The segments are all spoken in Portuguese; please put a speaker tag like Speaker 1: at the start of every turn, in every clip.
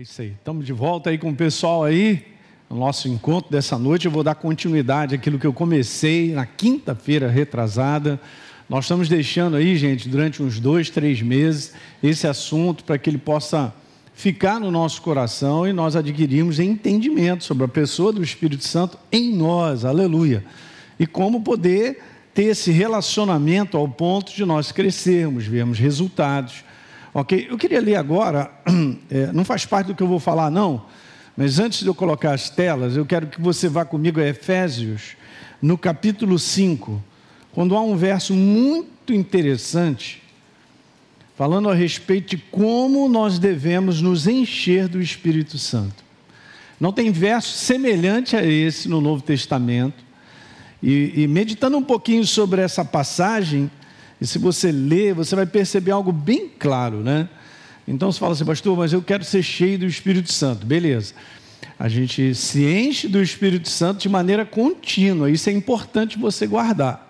Speaker 1: É isso aí. Estamos de volta aí com o pessoal aí. No nosso encontro dessa noite, eu vou dar continuidade àquilo que eu comecei na quinta-feira retrasada. Nós estamos deixando aí, gente, durante uns dois, três meses, esse assunto para que ele possa ficar no nosso coração e nós adquirirmos entendimento sobre a pessoa do Espírito Santo em nós, aleluia. E como poder ter esse relacionamento ao ponto de nós crescermos, vermos resultados Ok? Eu queria ler agora, é, não faz parte do que eu vou falar, não, mas antes de eu colocar as telas, eu quero que você vá comigo a Efésios, no capítulo 5, quando há um verso muito interessante, falando a respeito de como nós devemos nos encher do Espírito Santo. Não tem verso semelhante a esse no Novo Testamento. E, e meditando um pouquinho sobre essa passagem, e se você ler, você vai perceber algo bem claro, né? Então você fala assim, pastor, mas eu quero ser cheio do Espírito Santo. Beleza. A gente se enche do Espírito Santo de maneira contínua. Isso é importante você guardar.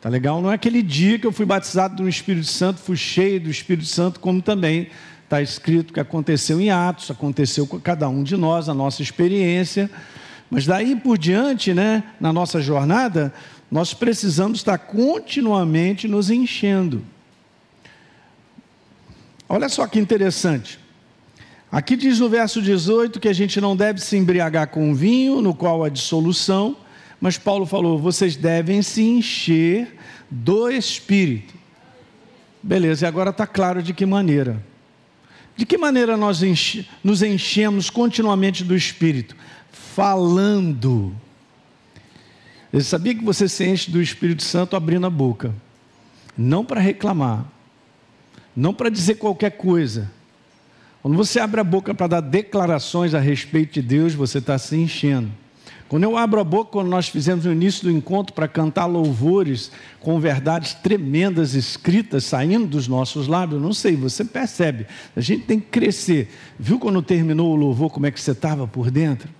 Speaker 1: Tá legal? Não é aquele dia que eu fui batizado no Espírito Santo, fui cheio do Espírito Santo, como também está escrito que aconteceu em Atos, aconteceu com cada um de nós, a nossa experiência. Mas daí por diante, né, na nossa jornada, nós precisamos estar continuamente nos enchendo. Olha só que interessante. Aqui diz no verso 18 que a gente não deve se embriagar com vinho, no qual há dissolução, mas Paulo falou: vocês devem se encher do Espírito. Beleza, e agora está claro de que maneira. De que maneira nós enche, nos enchemos continuamente do Espírito? Falando ele sabia que você se enche do Espírito Santo abrindo a boca, não para reclamar, não para dizer qualquer coisa. Quando você abre a boca para dar declarações a respeito de Deus, você está se enchendo. Quando eu abro a boca, quando nós fizemos no início do encontro para cantar louvores com verdades tremendas escritas saindo dos nossos lábios, não sei, você percebe, a gente tem que crescer. Viu quando terminou o louvor, como é que você estava por dentro?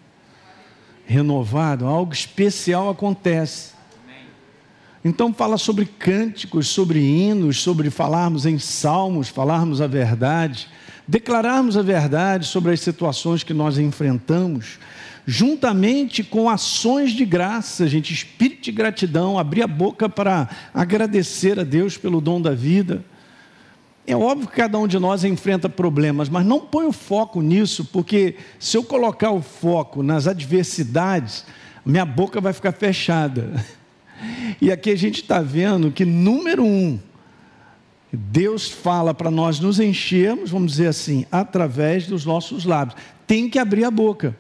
Speaker 1: Renovado, algo especial acontece. Então fala sobre cânticos, sobre hinos, sobre falarmos em salmos, falarmos a verdade, declararmos a verdade sobre as situações que nós enfrentamos, juntamente com ações de graça, gente, espírito de gratidão, abrir a boca para agradecer a Deus pelo dom da vida é óbvio que cada um de nós enfrenta problemas, mas não põe o foco nisso, porque se eu colocar o foco nas adversidades, minha boca vai ficar fechada. E aqui a gente está vendo que, número um, Deus fala para nós nos enchermos, vamos dizer assim, através dos nossos lábios. Tem que abrir a boca,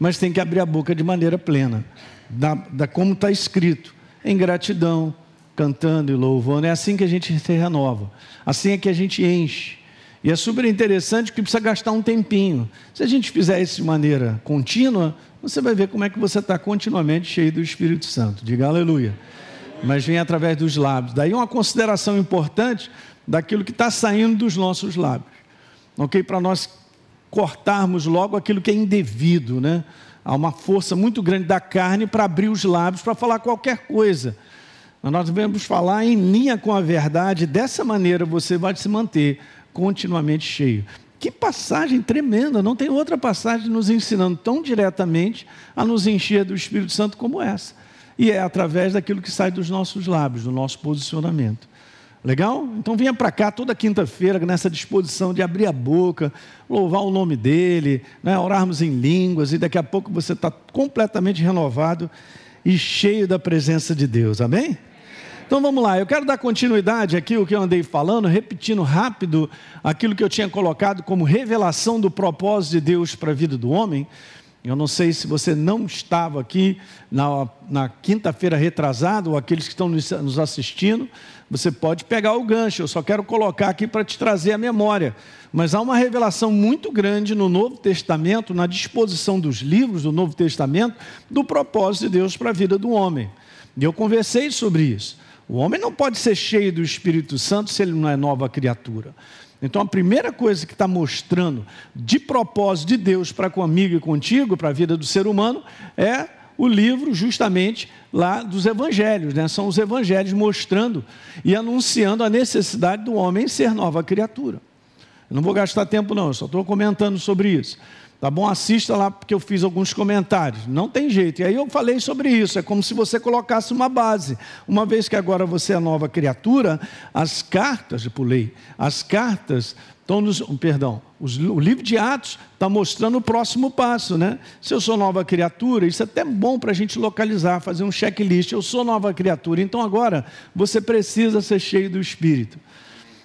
Speaker 1: mas tem que abrir a boca de maneira plena, da, da como está escrito, em gratidão, cantando e louvando. É assim que a gente se renova. Assim é que a gente enche. E é super interessante que precisa gastar um tempinho. Se a gente fizer isso de maneira contínua, você vai ver como é que você está continuamente cheio do Espírito Santo. Diga aleluia. Mas vem através dos lábios. Daí uma consideração importante daquilo que está saindo dos nossos lábios. Ok? Para nós cortarmos logo aquilo que é indevido, né? Há uma força muito grande da carne para abrir os lábios para falar qualquer coisa mas nós devemos falar em linha com a verdade, dessa maneira você vai se manter continuamente cheio. Que passagem tremenda, não tem outra passagem nos ensinando tão diretamente a nos encher do Espírito Santo como essa. E é através daquilo que sai dos nossos lábios, do nosso posicionamento. Legal? Então venha para cá toda quinta-feira nessa disposição de abrir a boca, louvar o nome dele, né, orarmos em línguas e daqui a pouco você está completamente renovado e cheio da presença de Deus. Amém? Então vamos lá, eu quero dar continuidade aqui o que eu andei falando, repetindo rápido aquilo que eu tinha colocado como revelação do propósito de Deus para a vida do homem. Eu não sei se você não estava aqui na, na quinta-feira retrasada, ou aqueles que estão nos assistindo, você pode pegar o gancho. Eu só quero colocar aqui para te trazer a memória. Mas há uma revelação muito grande no Novo Testamento, na disposição dos livros do Novo Testamento, do propósito de Deus para a vida do homem. E eu conversei sobre isso. O homem não pode ser cheio do Espírito Santo se ele não é nova criatura. Então, a primeira coisa que está mostrando de propósito de Deus para comigo e contigo, para a vida do ser humano, é o livro justamente lá dos evangelhos, né? São os evangelhos mostrando e anunciando a necessidade do homem ser nova criatura. Eu não vou gastar tempo, não, eu só estou comentando sobre isso. Tá bom? Assista lá, porque eu fiz alguns comentários. Não tem jeito. E aí eu falei sobre isso. É como se você colocasse uma base. Uma vez que agora você é nova criatura, as cartas, eu pulei, as cartas estão nos. Perdão, os, o livro de Atos está mostrando o próximo passo, né? Se eu sou nova criatura, isso é até bom para a gente localizar, fazer um checklist. Eu sou nova criatura, então agora você precisa ser cheio do Espírito.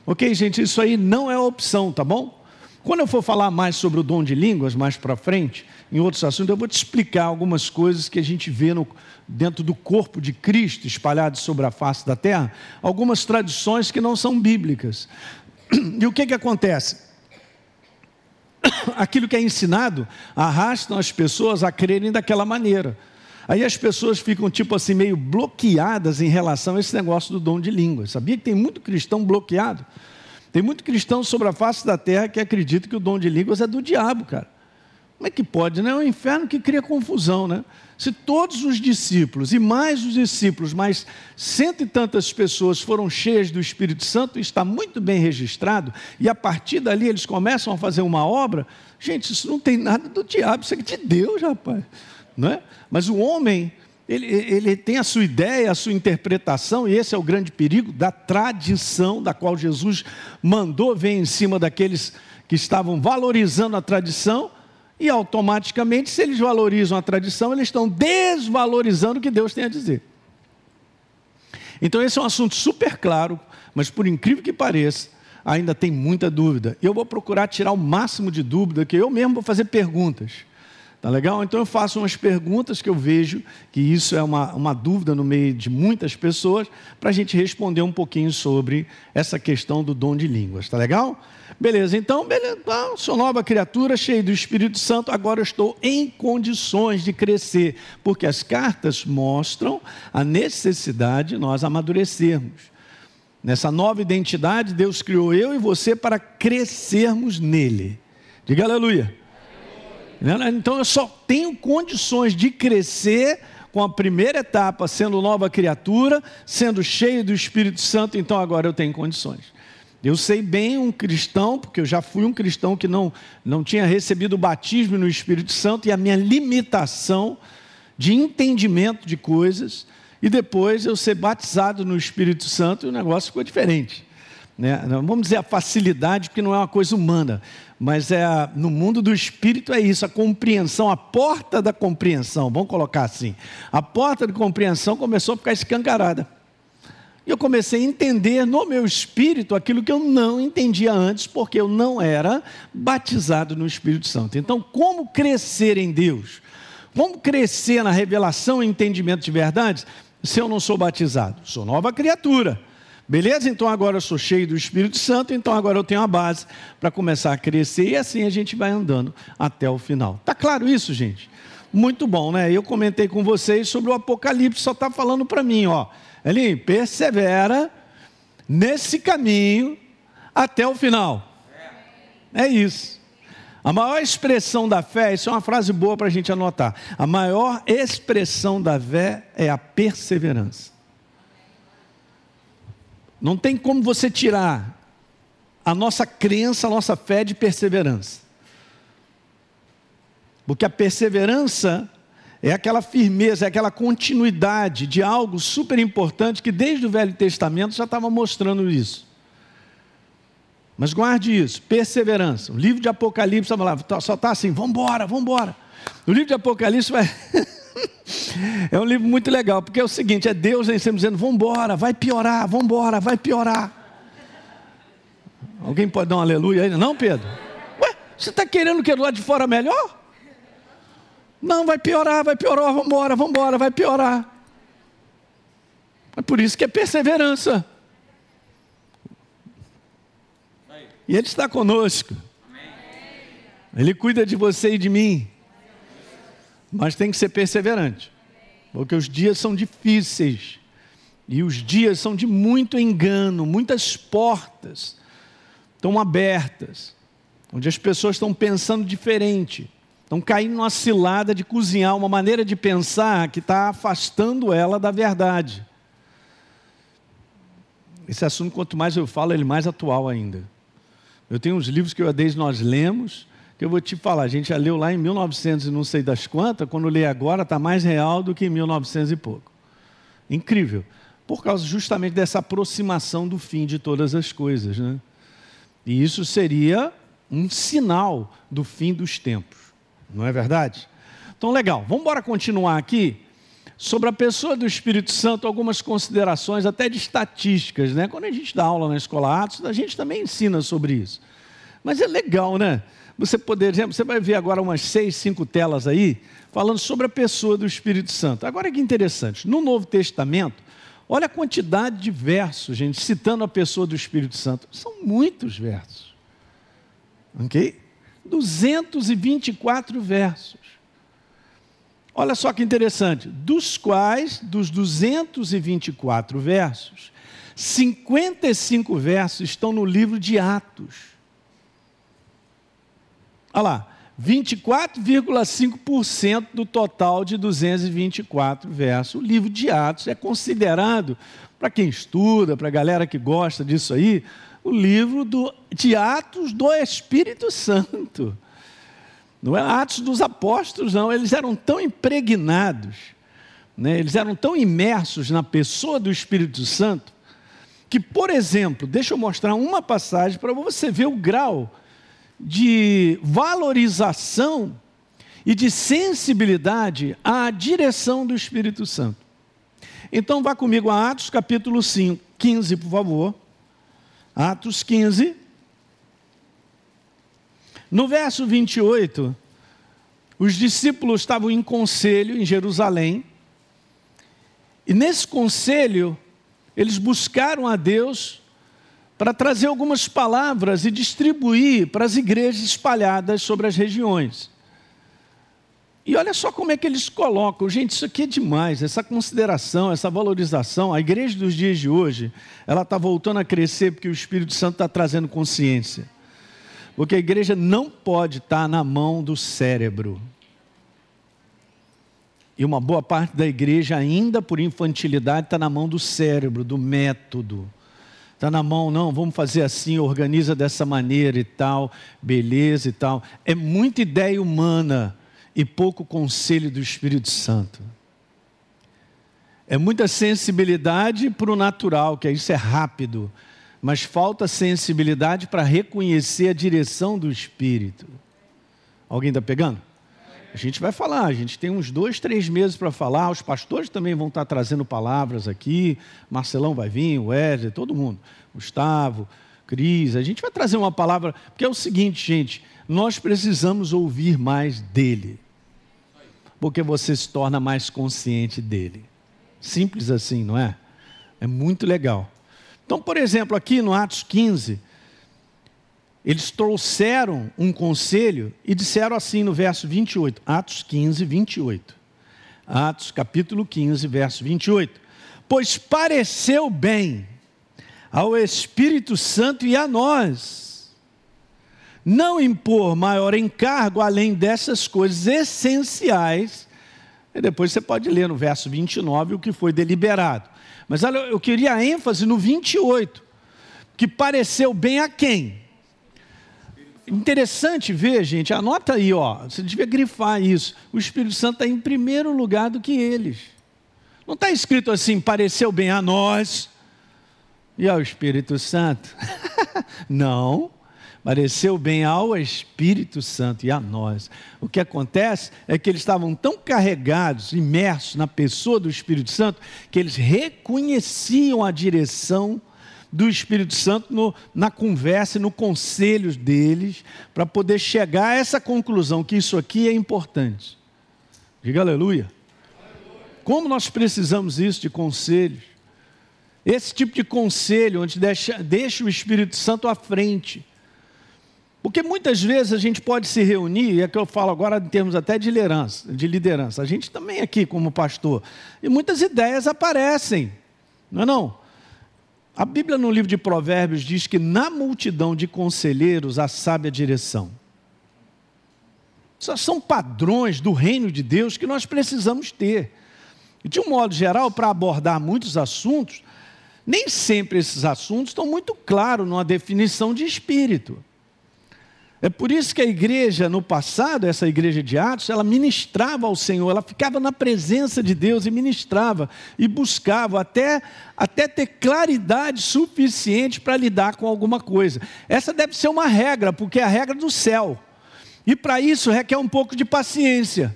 Speaker 1: Ok, gente? Isso aí não é opção, tá bom? Quando eu for falar mais sobre o dom de línguas, mais para frente, em outros assuntos, eu vou te explicar algumas coisas que a gente vê no, dentro do corpo de Cristo espalhados sobre a face da terra, algumas tradições que não são bíblicas. E o que, que acontece? Aquilo que é ensinado arrasta as pessoas a crerem daquela maneira. Aí as pessoas ficam tipo assim meio bloqueadas em relação a esse negócio do dom de línguas. Sabia que tem muito cristão bloqueado? Tem muito cristão sobre a face da terra que acredita que o dom de línguas é do diabo, cara. Como é que pode, né? É o inferno que cria confusão, né? Se todos os discípulos, e mais os discípulos, mais cento e tantas pessoas foram cheias do Espírito Santo, está muito bem registrado, e a partir dali eles começam a fazer uma obra, gente, isso não tem nada do diabo, isso é de Deus, rapaz. Não é? Mas o homem ele, ele, tem a sua ideia, a sua interpretação, e esse é o grande perigo da tradição da qual Jesus mandou ver em cima daqueles que estavam valorizando a tradição, e automaticamente, se eles valorizam a tradição, eles estão desvalorizando o que Deus tem a dizer. Então, esse é um assunto super claro, mas por incrível que pareça, ainda tem muita dúvida. Eu vou procurar tirar o máximo de dúvida, que eu mesmo vou fazer perguntas. Tá legal? Então eu faço umas perguntas que eu vejo que isso é uma, uma dúvida no meio de muitas pessoas, para a gente responder um pouquinho sobre essa questão do dom de línguas. Tá legal? Beleza, então, beleza, então, sou nova criatura, cheio do Espírito Santo, agora estou em condições de crescer, porque as cartas mostram a necessidade de nós amadurecermos. Nessa nova identidade, Deus criou eu e você para crescermos nele. Diga aleluia. Então eu só tenho condições de crescer com a primeira etapa, sendo nova criatura, sendo cheio do Espírito Santo, então agora eu tenho condições. Eu sei bem um cristão, porque eu já fui um cristão que não, não tinha recebido o batismo no Espírito Santo e a minha limitação de entendimento de coisas, e depois eu ser batizado no Espírito Santo e o negócio ficou diferente. Né? Vamos dizer a facilidade, porque não é uma coisa humana, mas é no mundo do espírito é isso, a compreensão, a porta da compreensão, vamos colocar assim. A porta de compreensão começou a ficar escancarada. E eu comecei a entender no meu espírito aquilo que eu não entendia antes, porque eu não era batizado no Espírito Santo. Então, como crescer em Deus? Como crescer na revelação e entendimento de verdades se eu não sou batizado? Sou nova criatura. Beleza? Então agora eu sou cheio do Espírito Santo, então agora eu tenho a base para começar a crescer e assim a gente vai andando até o final. Tá claro isso, gente? Muito bom, né? Eu comentei com vocês sobre o Apocalipse, só está falando para mim, ó. Ele persevera nesse caminho até o final. É isso. A maior expressão da fé, isso é uma frase boa para a gente anotar. A maior expressão da fé é a perseverança. Não tem como você tirar a nossa crença, a nossa fé de perseverança. Porque a perseverança é aquela firmeza, é aquela continuidade de algo super importante que desde o Velho Testamento já estava mostrando isso. Mas guarde isso, perseverança. O livro de Apocalipse só está assim, vamos embora, vamos embora. O livro de Apocalipse vai... é um livro muito legal, porque é o seguinte: é Deus aí sempre dizendo, vamos embora, vai piorar, vamos embora, vai piorar. Alguém pode dar um aleluia aí? Não, Pedro? Ué, você está querendo que do lado de fora melhor? Não, vai piorar, vai piorar, vamos embora, vai piorar. É por isso que é perseverança. E Ele está conosco. Ele cuida de você e de mim. Mas tem que ser perseverante, porque os dias são difíceis, e os dias são de muito engano, muitas portas estão abertas, onde as pessoas estão pensando diferente, estão caindo numa cilada de cozinhar uma maneira de pensar que está afastando ela da verdade. Esse assunto, quanto mais eu falo, ele é mais atual ainda. Eu tenho uns livros que eu desde nós lemos, eu vou te falar, a gente já leu lá em 1900 e não sei das quantas, quando lê agora está mais real do que em 1900 e pouco. Incrível. Por causa justamente dessa aproximação do fim de todas as coisas, né? E isso seria um sinal do fim dos tempos, não é verdade? Então, legal, vamos embora continuar aqui sobre a pessoa do Espírito Santo, algumas considerações até de estatísticas, né? Quando a gente dá aula na escola Atos, a gente também ensina sobre isso. Mas é legal, né? Você poder, exemplo, você vai ver agora umas seis, cinco telas aí, falando sobre a pessoa do Espírito Santo. Agora que interessante, no Novo Testamento, olha a quantidade de versos, gente, citando a pessoa do Espírito Santo. São muitos versos. Ok? 224 versos. Olha só que interessante, dos quais, dos 224 versos, 55 versos estão no livro de Atos. Olha lá, 24,5% do total de 224 versos. O livro de Atos é considerado, para quem estuda, para a galera que gosta disso aí, o livro do, de Atos do Espírito Santo. Não é Atos dos Apóstolos, não. Eles eram tão impregnados, né? eles eram tão imersos na pessoa do Espírito Santo, que, por exemplo, deixa eu mostrar uma passagem para você ver o grau de valorização e de sensibilidade à direção do Espírito Santo. Então, vá comigo a Atos capítulo 5, 15, por favor. Atos 15. No verso 28, os discípulos estavam em conselho em Jerusalém, e nesse conselho, eles buscaram a Deus para trazer algumas palavras e distribuir para as igrejas espalhadas sobre as regiões. E olha só como é que eles colocam, gente, isso aqui é demais, essa consideração, essa valorização. A igreja dos dias de hoje, ela está voltando a crescer porque o Espírito Santo está trazendo consciência. Porque a igreja não pode estar na mão do cérebro. E uma boa parte da igreja, ainda por infantilidade, está na mão do cérebro, do método. Está na mão, não, vamos fazer assim, organiza dessa maneira e tal, beleza e tal. É muita ideia humana e pouco conselho do Espírito Santo. É muita sensibilidade para o natural, que isso é rápido mas falta sensibilidade para reconhecer a direção do Espírito. Alguém está pegando? A gente vai falar, a gente tem uns dois, três meses para falar, os pastores também vão estar trazendo palavras aqui, Marcelão vai vir, o Wesley, todo mundo, Gustavo, Cris, a gente vai trazer uma palavra, porque é o seguinte, gente, nós precisamos ouvir mais dele, porque você se torna mais consciente dele. Simples assim, não é? É muito legal. Então, por exemplo, aqui no Atos 15, eles trouxeram um conselho e disseram assim no verso 28, Atos 15, 28. Atos capítulo 15, verso 28. Pois pareceu bem ao Espírito Santo e a nós não impor maior encargo além dessas coisas essenciais. E depois você pode ler no verso 29 o que foi deliberado. Mas olha, eu queria a ênfase no 28, que pareceu bem a quem? Interessante ver, gente, anota aí, ó, você devia grifar isso. O Espírito Santo está em primeiro lugar do que eles. Não está escrito assim, pareceu bem a nós e ao Espírito Santo. Não pareceu bem ao Espírito Santo e a nós. O que acontece é que eles estavam tão carregados, imersos na pessoa do Espírito Santo, que eles reconheciam a direção do Espírito Santo no, na conversa e no conselho deles, para poder chegar a essa conclusão que isso aqui é importante. Diga aleluia. Como nós precisamos isso de conselhos? Esse tipo de conselho, onde deixa, deixa o Espírito Santo à frente porque muitas vezes a gente pode se reunir, e é que eu falo agora em termos até de liderança, de liderança. A gente também aqui como pastor, e muitas ideias aparecem, não é não? A Bíblia no livro de Provérbios diz que na multidão de conselheiros há sábia direção. São padrões do reino de Deus que nós precisamos ter. E de um modo geral, para abordar muitos assuntos, nem sempre esses assuntos estão muito claros numa definição de espírito. É por isso que a igreja, no passado, essa igreja de Atos, ela ministrava ao Senhor, ela ficava na presença de Deus e ministrava e buscava até, até ter claridade suficiente para lidar com alguma coisa. Essa deve ser uma regra, porque é a regra do céu. E para isso requer um pouco de paciência.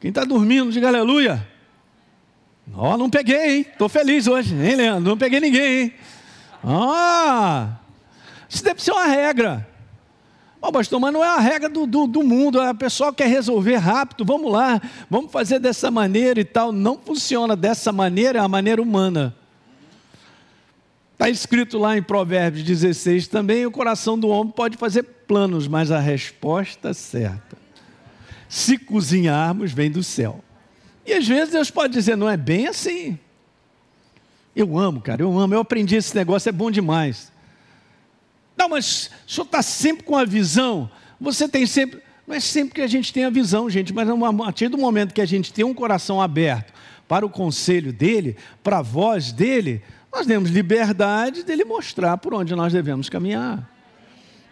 Speaker 1: Quem está dormindo, diga aleluia. Ó, oh, não peguei, hein? Estou feliz hoje, hein, Leandro? Não peguei ninguém, hein? Ah! Isso deve ser uma regra. Oh, pastor, mas não é a regra do, do, do mundo, a pessoa quer resolver rápido, vamos lá, vamos fazer dessa maneira e tal. Não funciona dessa maneira, é a maneira humana. Está escrito lá em Provérbios 16 também: o coração do homem pode fazer planos, mas a resposta certa, se cozinharmos, vem do céu. E às vezes Deus pode dizer: não é bem assim. Eu amo, cara, eu amo, eu aprendi esse negócio, é bom demais. Não, mas o senhor está sempre com a visão. Você tem sempre. Não é sempre que a gente tem a visão, gente, mas a partir do momento que a gente tem um coração aberto para o conselho dele, para a voz dele, nós temos liberdade dele mostrar por onde nós devemos caminhar.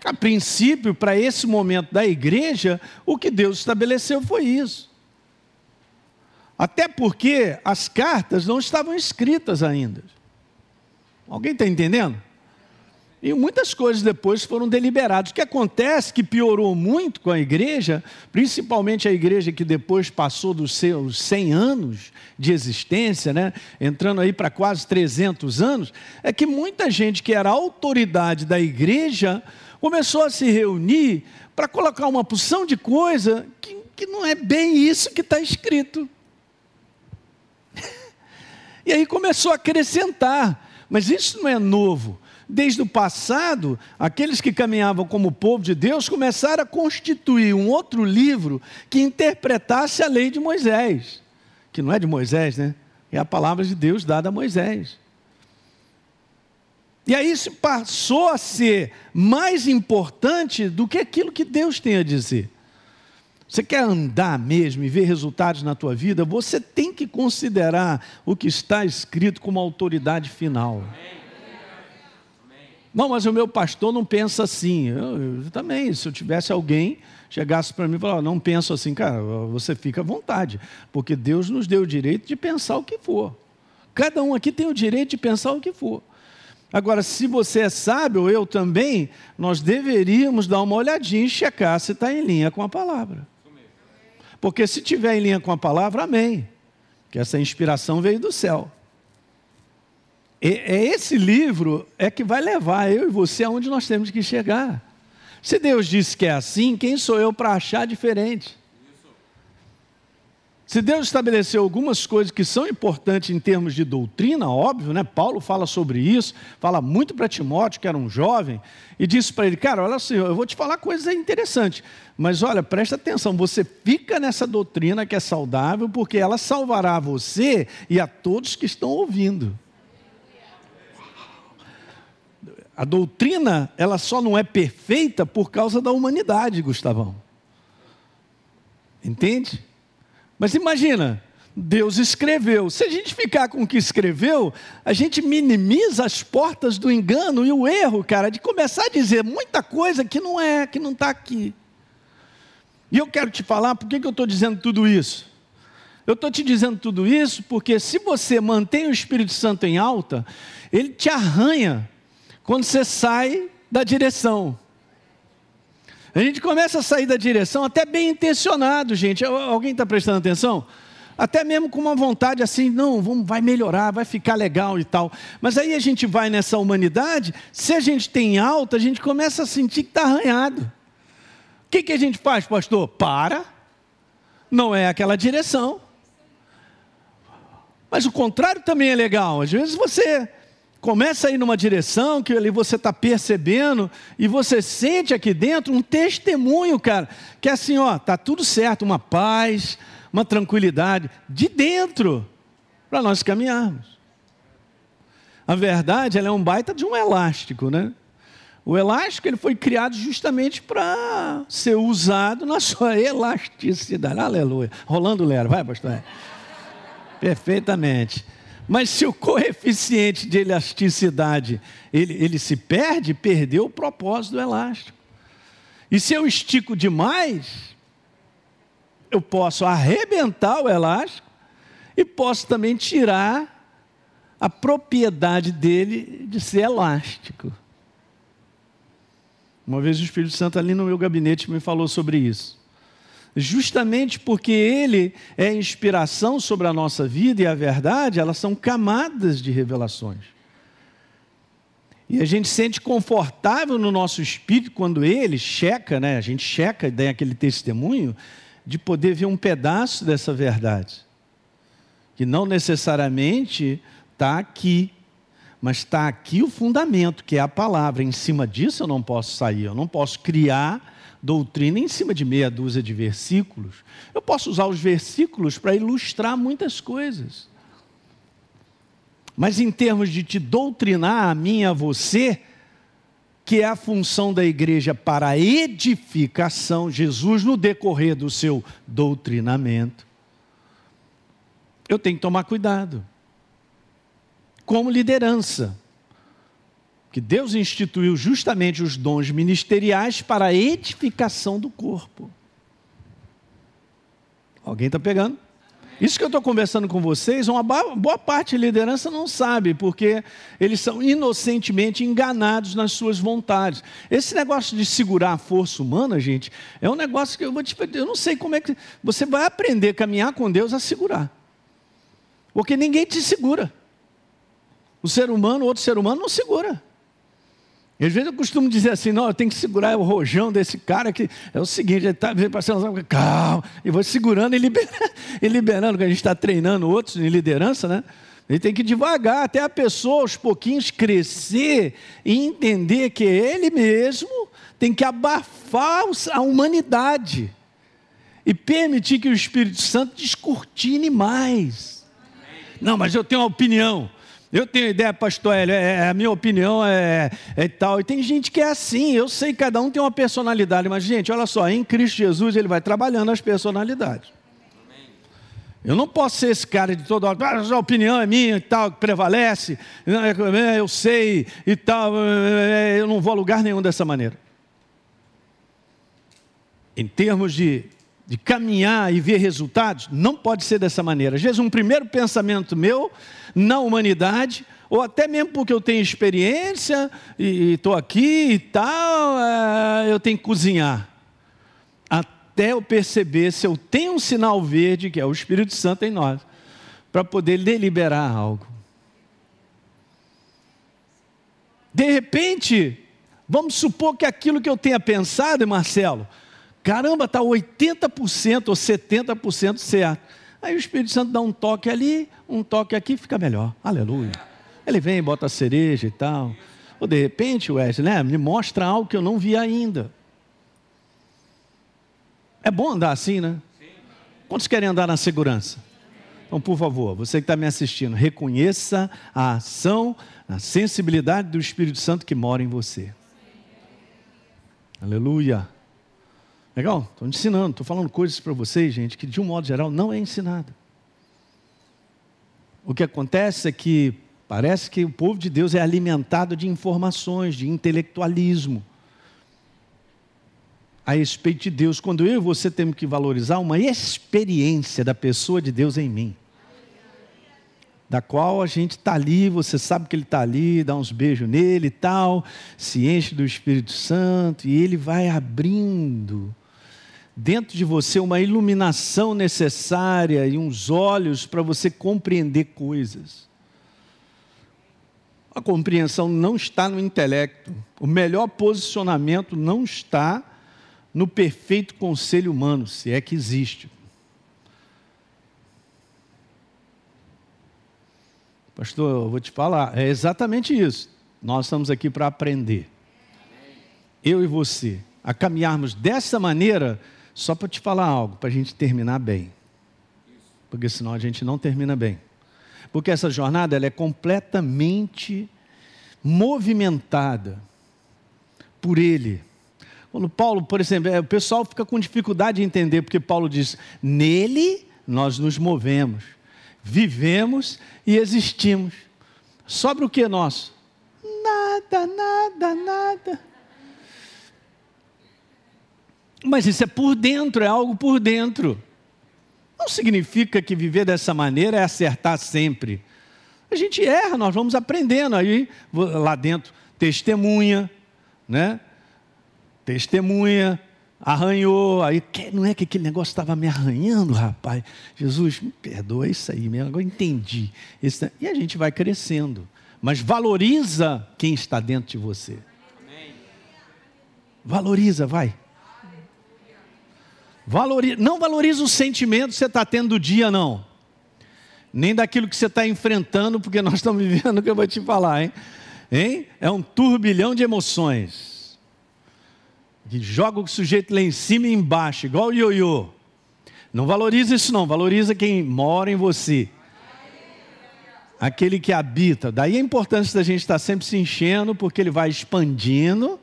Speaker 1: A princípio, para esse momento da igreja, o que Deus estabeleceu foi isso. Até porque as cartas não estavam escritas ainda. Alguém está entendendo? E muitas coisas depois foram deliberadas. O que acontece que piorou muito com a igreja, principalmente a igreja que depois passou dos seus 100 anos de existência, né, entrando aí para quase 300 anos, é que muita gente que era autoridade da igreja começou a se reunir para colocar uma porção de coisa que, que não é bem isso que está escrito. e aí começou a acrescentar, mas isso não é novo. Desde o passado, aqueles que caminhavam como povo de Deus começaram a constituir um outro livro que interpretasse a lei de Moisés, que não é de Moisés, né? É a palavra de Deus dada a Moisés. E aí isso passou a ser mais importante do que aquilo que Deus tem a dizer. Você quer andar mesmo e ver resultados na tua vida, você tem que considerar o que está escrito como autoridade final. Amém. Não, mas o meu pastor não pensa assim. Eu, eu também, se eu tivesse alguém chegasse para mim e falasse, não penso assim, cara, você fica à vontade, porque Deus nos deu o direito de pensar o que for. Cada um aqui tem o direito de pensar o que for. Agora, se você é sábio, eu também, nós deveríamos dar uma olhadinha e checar se está em linha com a palavra. Porque se tiver em linha com a palavra, amém. Que essa inspiração veio do céu. É esse livro é que vai levar eu e você aonde nós temos que chegar. Se Deus disse que é assim, quem sou eu para achar diferente? Se Deus estabeleceu algumas coisas que são importantes em termos de doutrina, óbvio, né? Paulo fala sobre isso, fala muito para Timóteo, que era um jovem, e disse para ele: Cara, olha assim, eu vou te falar coisas interessantes, mas olha, presta atenção, você fica nessa doutrina que é saudável, porque ela salvará você e a todos que estão ouvindo. A doutrina, ela só não é perfeita por causa da humanidade, Gustavão. Entende? Mas imagina, Deus escreveu. Se a gente ficar com o que escreveu, a gente minimiza as portas do engano e o erro, cara, de começar a dizer muita coisa que não é, que não está aqui. E eu quero te falar por que, que eu estou dizendo tudo isso. Eu estou te dizendo tudo isso porque se você mantém o Espírito Santo em alta, ele te arranha quando você sai da direção. A gente começa a sair da direção até bem intencionado, gente. Alguém está prestando atenção? Até mesmo com uma vontade assim, não, vamos, vai melhorar, vai ficar legal e tal. Mas aí a gente vai nessa humanidade, se a gente tem alta, a gente começa a sentir que está arranhado. O que, que a gente faz, pastor? Para, não é aquela direção. Mas o contrário também é legal. Às vezes você começa a ir numa direção que ali você está percebendo e você sente aqui dentro um testemunho, cara, que é assim, ó, tá tudo certo, uma paz, uma tranquilidade de dentro para nós caminharmos. A verdade, ela é um baita de um elástico, né? O elástico ele foi criado justamente para ser usado na sua elasticidade. Aleluia. Rolando lero, vai, pastor. Perfeitamente. Mas se o coeficiente de elasticidade ele, ele se perde, perdeu o propósito do elástico. E se eu estico demais, eu posso arrebentar o elástico e posso também tirar a propriedade dele de ser elástico. Uma vez o Espírito Santo ali no meu gabinete me falou sobre isso. Justamente porque ele é inspiração sobre a nossa vida e a verdade, elas são camadas de revelações. E a gente sente confortável no nosso espírito quando ele checa, né? A gente checa e dá aquele testemunho de poder ver um pedaço dessa verdade. Que não necessariamente está aqui, mas está aqui o fundamento, que é a palavra. Em cima disso eu não posso sair, eu não posso criar doutrina em cima de meia dúzia de versículos. Eu posso usar os versículos para ilustrar muitas coisas. Mas em termos de te doutrinar a mim a você, que é a função da igreja para edificação, Jesus, no decorrer do seu doutrinamento, eu tenho que tomar cuidado como liderança. Que Deus instituiu justamente os dons ministeriais para a edificação do corpo. Alguém está pegando? Isso que eu estou conversando com vocês, uma boa parte da liderança não sabe, porque eles são inocentemente enganados nas suas vontades. Esse negócio de segurar a força humana, gente, é um negócio que eu vou te eu não sei como é que você vai aprender a caminhar com Deus a segurar. Porque ninguém te segura. O ser humano, outro ser humano, não segura. E às vezes eu costumo dizer assim, não, eu tenho que segurar o rojão desse cara que é o seguinte, ele está passando, calma, e vou segurando e liberando, e liberando, que a gente está treinando outros em liderança, né? Ele tem que devagar, até a pessoa aos pouquinhos crescer e entender que ele mesmo tem que abafar a humanidade e permitir que o Espírito Santo descortine mais. Não, mas eu tenho uma opinião. Eu tenho ideia, pastor Hélio, é, é, a minha opinião é, é tal. E tem gente que é assim, eu sei que cada um tem uma personalidade, mas, gente, olha só, em Cristo Jesus ele vai trabalhando as personalidades. Eu não posso ser esse cara de toda hora, ah, a opinião é minha e tal, que prevalece, é, eu sei e tal, é, eu não vou a lugar nenhum dessa maneira. Em termos de, de caminhar e ver resultados, não pode ser dessa maneira. Às vezes, um primeiro pensamento meu na humanidade, ou até mesmo porque eu tenho experiência e estou aqui e tal, é, eu tenho que cozinhar. Até eu perceber se eu tenho um sinal verde, que é o Espírito Santo em nós, para poder deliberar algo. De repente, vamos supor que aquilo que eu tenha pensado, Marcelo, caramba, está 80% ou 70% certo. Aí o Espírito Santo dá um toque ali, um toque aqui, fica melhor. Aleluia. Ele vem, bota a cereja e tal. Ou de repente, Wesley, né, me mostra algo que eu não vi ainda. É bom andar assim, né? Quantos querem andar na segurança? Então, por favor, você que está me assistindo, reconheça a ação, a sensibilidade do Espírito Santo que mora em você. Aleluia. Legal? Estou ensinando, estou falando coisas para vocês, gente, que de um modo geral não é ensinada. O que acontece é que parece que o povo de Deus é alimentado de informações, de intelectualismo a respeito de Deus, quando eu e você temos que valorizar uma experiência da pessoa de Deus em mim. Da qual a gente está ali, você sabe que ele está ali, dá uns beijos nele e tal, se enche do Espírito Santo e ele vai abrindo dentro de você uma iluminação necessária e uns olhos para você compreender coisas. A compreensão não está no intelecto. O melhor posicionamento não está no perfeito conselho humano, se é que existe. Pastor, eu vou te falar, é exatamente isso. Nós estamos aqui para aprender. Eu e você, a caminharmos dessa maneira, só para te falar algo, para a gente terminar bem. Porque senão a gente não termina bem. Porque essa jornada ela é completamente movimentada por Ele. Quando Paulo, por exemplo, é, o pessoal fica com dificuldade de entender, porque Paulo diz: nele nós nos movemos, vivemos e existimos. Sobre o que nosso? Nada, nada, nada. Mas isso é por dentro, é algo por dentro. Não significa que viver dessa maneira é acertar sempre. A gente erra, nós vamos aprendendo aí lá dentro, testemunha, né? Testemunha, arranhou, aí não é que aquele negócio estava me arranhando, rapaz. Jesus, me perdoa, é isso aí mesmo, agora entendi. E a gente vai crescendo, mas valoriza quem está dentro de você. Valoriza, vai. Não valoriza o sentimento que você está tendo do dia, não. Nem daquilo que você está enfrentando, porque nós estamos vivendo o que eu vou te falar, hein? hein? É um turbilhão de emoções que joga o sujeito lá em cima e embaixo, igual o ioiô. Não valoriza isso não, valoriza quem mora em você. Aquele que habita. Daí a importância da gente estar sempre se enchendo, porque ele vai expandindo,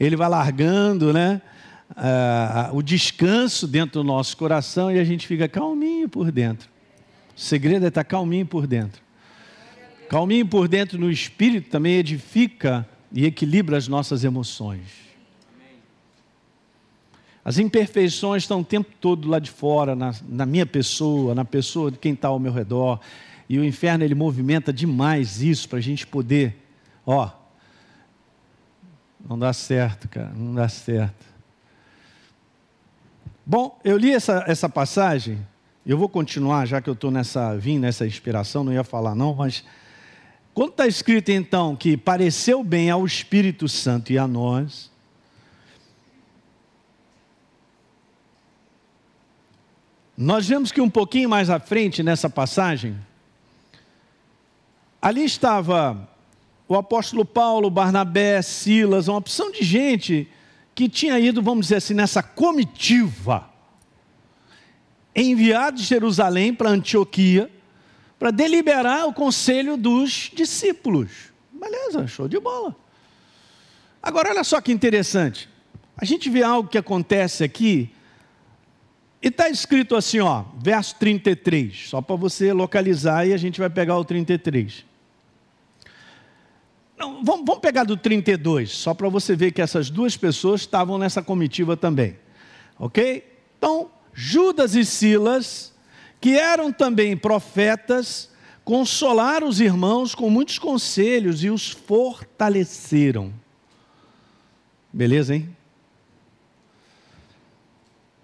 Speaker 1: ele vai largando, né? Uh, o descanso dentro do nosso coração e a gente fica calminho por dentro. O segredo é estar calminho por dentro. Calminho por dentro no espírito também edifica e equilibra as nossas emoções. As imperfeições estão o tempo todo lá de fora, na, na minha pessoa, na pessoa de quem está ao meu redor. E o inferno ele movimenta demais isso para a gente poder, ó, não dá certo, cara, não dá certo. Bom, eu li essa, essa passagem, eu vou continuar, já que eu estou nessa, vim nessa inspiração, não ia falar não, mas quando está escrito então que pareceu bem ao Espírito Santo e a nós, Nós vemos que um pouquinho mais à frente nessa passagem, ali estava o apóstolo Paulo, Barnabé, Silas, uma opção de gente que tinha ido, vamos dizer assim, nessa comitiva, enviado de Jerusalém para Antioquia, para deliberar o conselho dos discípulos. Beleza, show de bola. Agora, olha só que interessante. A gente vê algo que acontece aqui e está escrito assim, ó, verso 33, só para você localizar e a gente vai pegar o 33. Não, vamos, vamos pegar do 32, só para você ver que essas duas pessoas estavam nessa comitiva também. Ok? Então, Judas e Silas, que eram também profetas, consolaram os irmãos com muitos conselhos e os fortaleceram. Beleza, hein?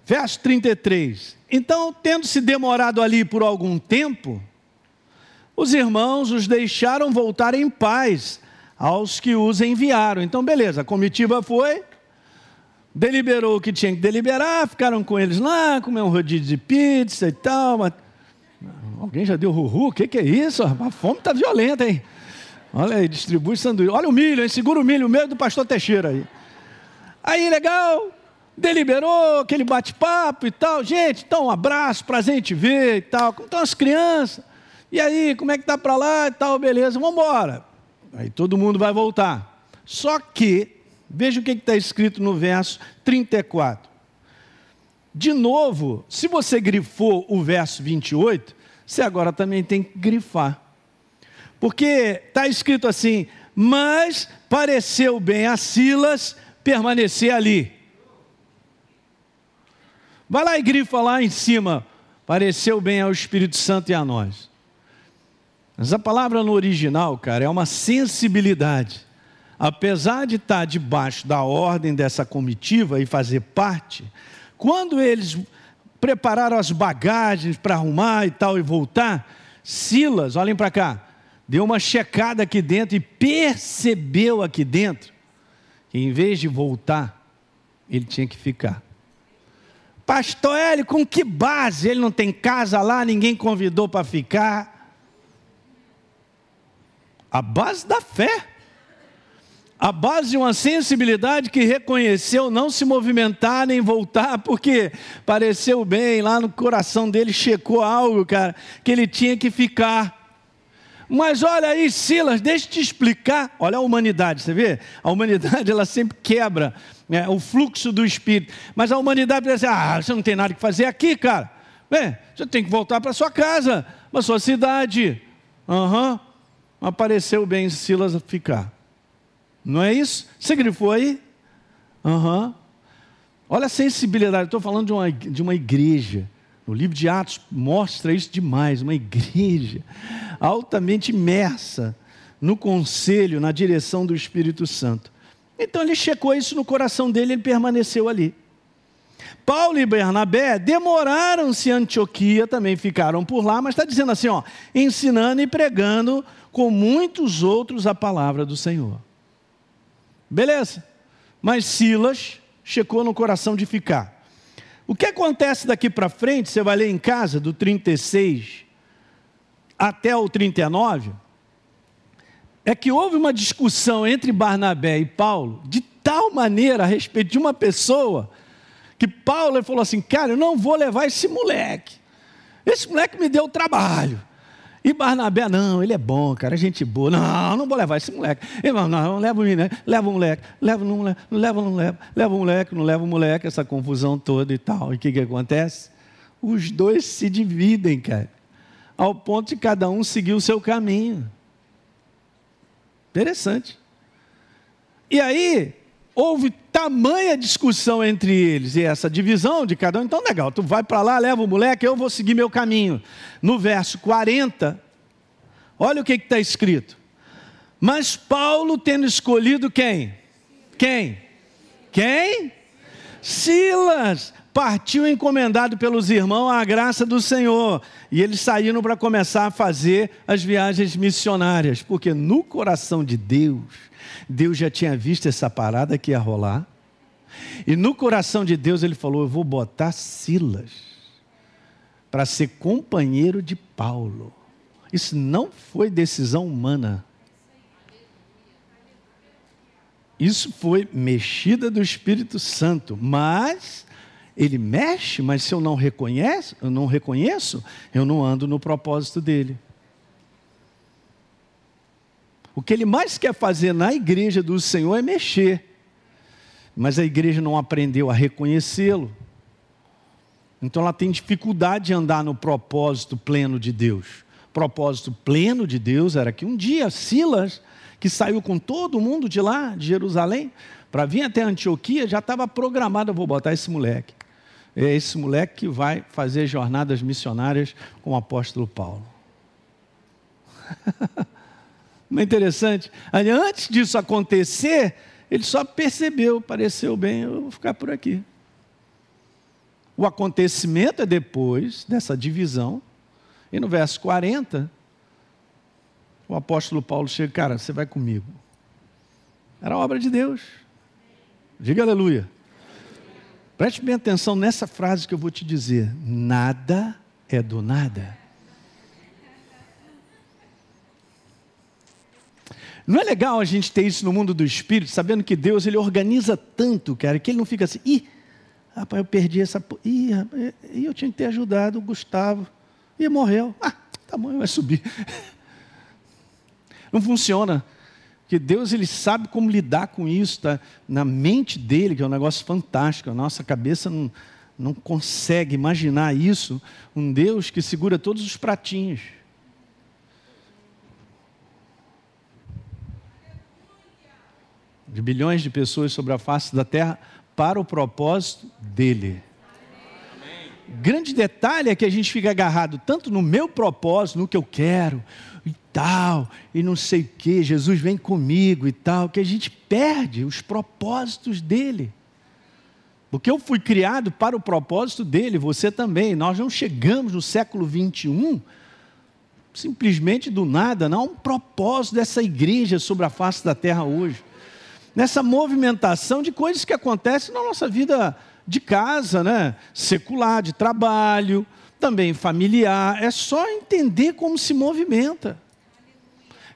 Speaker 1: Verso 33. Então, tendo se demorado ali por algum tempo, os irmãos os deixaram voltar em paz aos que os enviaram. Então, beleza, a comitiva foi, deliberou o que tinha que deliberar, ficaram com eles lá, comeram um rodízio de pizza e tal. Mas... Alguém já deu ruhu? O que, que é isso? A fome está violenta, hein? Olha aí, distribui sanduíche. Olha o milho, hein? segura o milho, o meio do pastor Teixeira aí. Aí, legal, deliberou aquele bate-papo e tal. Gente, então um abraço, prazer em te ver e tal. Como estão as crianças? E aí, como é que tá para lá e tal? Beleza, vamos embora. Aí todo mundo vai voltar. Só que, veja o que está escrito no verso 34. De novo, se você grifou o verso 28, você agora também tem que grifar. Porque está escrito assim: Mas pareceu bem a Silas permanecer ali. Vai lá e grifa lá em cima. Pareceu bem ao Espírito Santo e a nós. Mas a palavra no original, cara, é uma sensibilidade. Apesar de estar debaixo da ordem dessa comitiva e fazer parte, quando eles prepararam as bagagens para arrumar e tal e voltar, Silas, olhem para cá, deu uma checada aqui dentro e percebeu aqui dentro que em vez de voltar, ele tinha que ficar. Pastor Hélio, com que base? Ele não tem casa lá, ninguém convidou para ficar. A base da fé. A base de uma sensibilidade que reconheceu não se movimentar nem voltar, porque pareceu bem, lá no coração dele checou algo, cara, que ele tinha que ficar. Mas olha aí, Silas, deixa eu te explicar. Olha a humanidade, você vê? A humanidade ela sempre quebra né, o fluxo do Espírito. Mas a humanidade pensa ah, você não tem nada que fazer aqui, cara. Bem, você tem que voltar para sua casa, para sua cidade. Aham. Uhum. Apareceu bem Silas ficar. Não é isso? Você grifou aí? Uhum. Olha a sensibilidade, estou falando de uma, de uma igreja. No livro de Atos mostra isso demais, uma igreja altamente imersa no conselho, na direção do Espírito Santo. Então ele checou isso no coração dele e permaneceu ali. Paulo e Bernabé demoraram-se em Antioquia, também ficaram por lá, mas está dizendo assim, ó, ensinando e pregando com muitos outros a palavra do Senhor. Beleza? Mas Silas checou no coração de ficar. O que acontece daqui para frente, você vai ler em casa, do 36 até o 39, é que houve uma discussão entre Barnabé e Paulo, de tal maneira a respeito de uma pessoa, que Paulo falou assim: Cara, eu não vou levar esse moleque. Esse moleque me deu trabalho. E Barnabé, não, ele é bom, cara, gente boa. Não, não vou levar esse moleque. Não, não, leva o moleque, leva o moleque, leva, não leva, não leva, não leva, leva o moleque, não leva o moleque, essa confusão toda e tal. E o que, que acontece? Os dois se dividem, cara, ao ponto de cada um seguir o seu caminho. Interessante. E aí, houve tamanha discussão entre eles e essa divisão de cada um. Então, legal, tu vai para lá, leva o moleque, eu vou seguir meu caminho. No verso 40, olha o que está escrito. Mas Paulo tendo escolhido quem? Quem? Quem? Silas partiu encomendado pelos irmãos à graça do Senhor. E eles saíram para começar a fazer as viagens missionárias, porque no coração de Deus Deus já tinha visto essa parada que ia rolar. E no coração de Deus ele falou: Eu vou botar Silas para ser companheiro de Paulo. Isso não foi decisão humana. Isso foi mexida do Espírito Santo, mas ele mexe, mas se eu não reconheço, eu não reconheço, eu não ando no propósito dele. O que ele mais quer fazer na igreja do Senhor é mexer. Mas a igreja não aprendeu a reconhecê-lo. Então ela tem dificuldade de andar no propósito pleno de Deus. Propósito pleno de Deus era que um dia Silas, que saiu com todo mundo de lá, de Jerusalém, para vir até Antioquia, já estava programado, eu vou botar esse moleque. É esse moleque que vai fazer jornadas missionárias com o apóstolo Paulo. Não é interessante? Antes disso acontecer, ele só percebeu, pareceu bem, eu vou ficar por aqui. O acontecimento é depois dessa divisão. E no verso 40, o apóstolo Paulo chega, cara, você vai comigo. Era obra de Deus. Diga aleluia. Preste bem atenção nessa frase que eu vou te dizer: nada é do nada. Não é legal a gente ter isso no mundo do espírito, sabendo que Deus ele organiza tanto, cara, que ele não fica assim, ih, rapaz, eu perdi essa. Ih, rapaz, eu tinha que ter ajudado o Gustavo. E morreu. Ah, tá bom, vai subir. Não funciona. Porque Deus ele sabe como lidar com isso, tá? na mente dele, que é um negócio fantástico. A nossa cabeça não, não consegue imaginar isso. Um Deus que segura todos os pratinhos. De bilhões de pessoas sobre a face da terra para o propósito dele. Amém. Grande detalhe é que a gente fica agarrado tanto no meu propósito, no que eu quero e tal, e não sei o que, Jesus vem comigo e tal, que a gente perde os propósitos dele. Porque eu fui criado para o propósito dele, você também. Nós não chegamos no século 21 simplesmente do nada, não há um propósito dessa igreja sobre a face da terra hoje nessa movimentação de coisas que acontecem na nossa vida de casa, né? secular, de trabalho, também familiar. É só entender como se movimenta.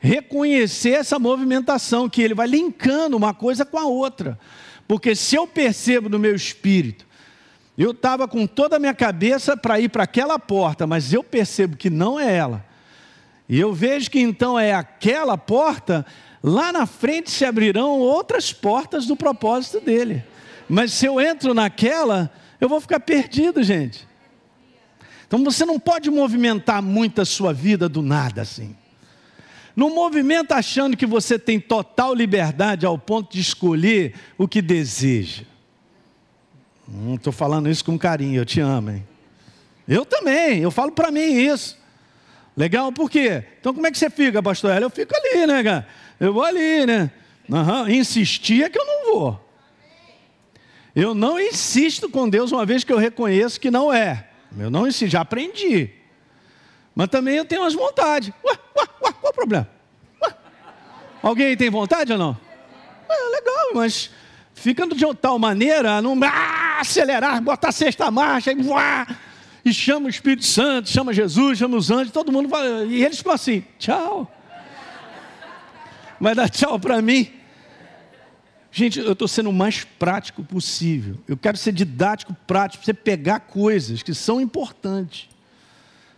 Speaker 1: Reconhecer essa movimentação, que ele vai linkando uma coisa com a outra. Porque se eu percebo no meu espírito, eu estava com toda a minha cabeça para ir para aquela porta, mas eu percebo que não é ela. E eu vejo que então é aquela porta, lá na frente se abrirão outras portas do propósito dele. Mas se eu entro naquela, eu vou ficar perdido, gente. Então você não pode movimentar muito a sua vida do nada assim. Não movimenta achando que você tem total liberdade ao ponto de escolher o que deseja. Estou hum, falando isso com carinho, eu te amo, hein? Eu também, eu falo para mim isso. Legal, por quê? Então como é que você fica, pastor? Eu fico ali, né, cara? Eu vou ali, né? Uhum. Insistir é que eu não vou. Eu não insisto com Deus uma vez que eu reconheço que não é. Eu não insisto, já aprendi. Mas também eu tenho umas vontades. Ué, ué, ué, qual o problema? Ué. Alguém tem vontade ou não? É, legal, mas fica de tal maneira, não ah, acelerar, botar a sexta marcha, e, e chama o Espírito Santo, chama Jesus, chama os anjos, todo mundo vai, e eles ficam assim, tchau. Vai dar tchau para mim. Gente, eu estou sendo o mais prático possível. Eu quero ser didático, prático, para você pegar coisas que são importantes.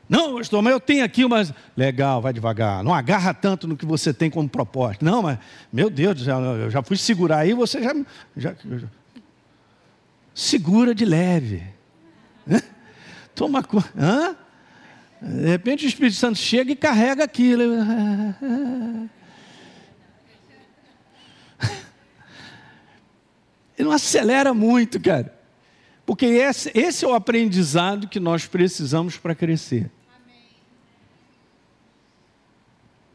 Speaker 1: Não, pastor, mas eu tenho aqui umas. Legal, vai devagar. Não agarra tanto no que você tem como proposta. Não, mas, meu Deus, eu já fui segurar aí, você já. já, já... Segura de leve. Toma conta. De repente o Espírito Santo chega e carrega aquilo. Ele não acelera muito, cara. Porque esse, esse é o aprendizado que nós precisamos para crescer.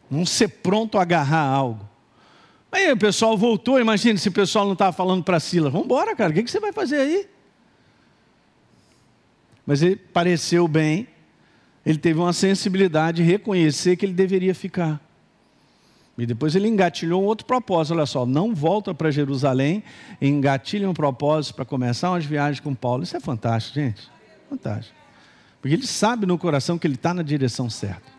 Speaker 1: Não ser pronto a agarrar algo. Aí o pessoal voltou, imagina se o pessoal não estava falando para Silas, vamos embora, cara, o que, que você vai fazer aí? Mas ele pareceu bem, ele teve uma sensibilidade de reconhecer que ele deveria ficar. E depois ele engatilhou um outro propósito. Olha só, não volta para Jerusalém, engatilha um propósito para começar umas viagens com Paulo. Isso é fantástico, gente. Fantástico. Porque ele sabe no coração que ele está na direção certa.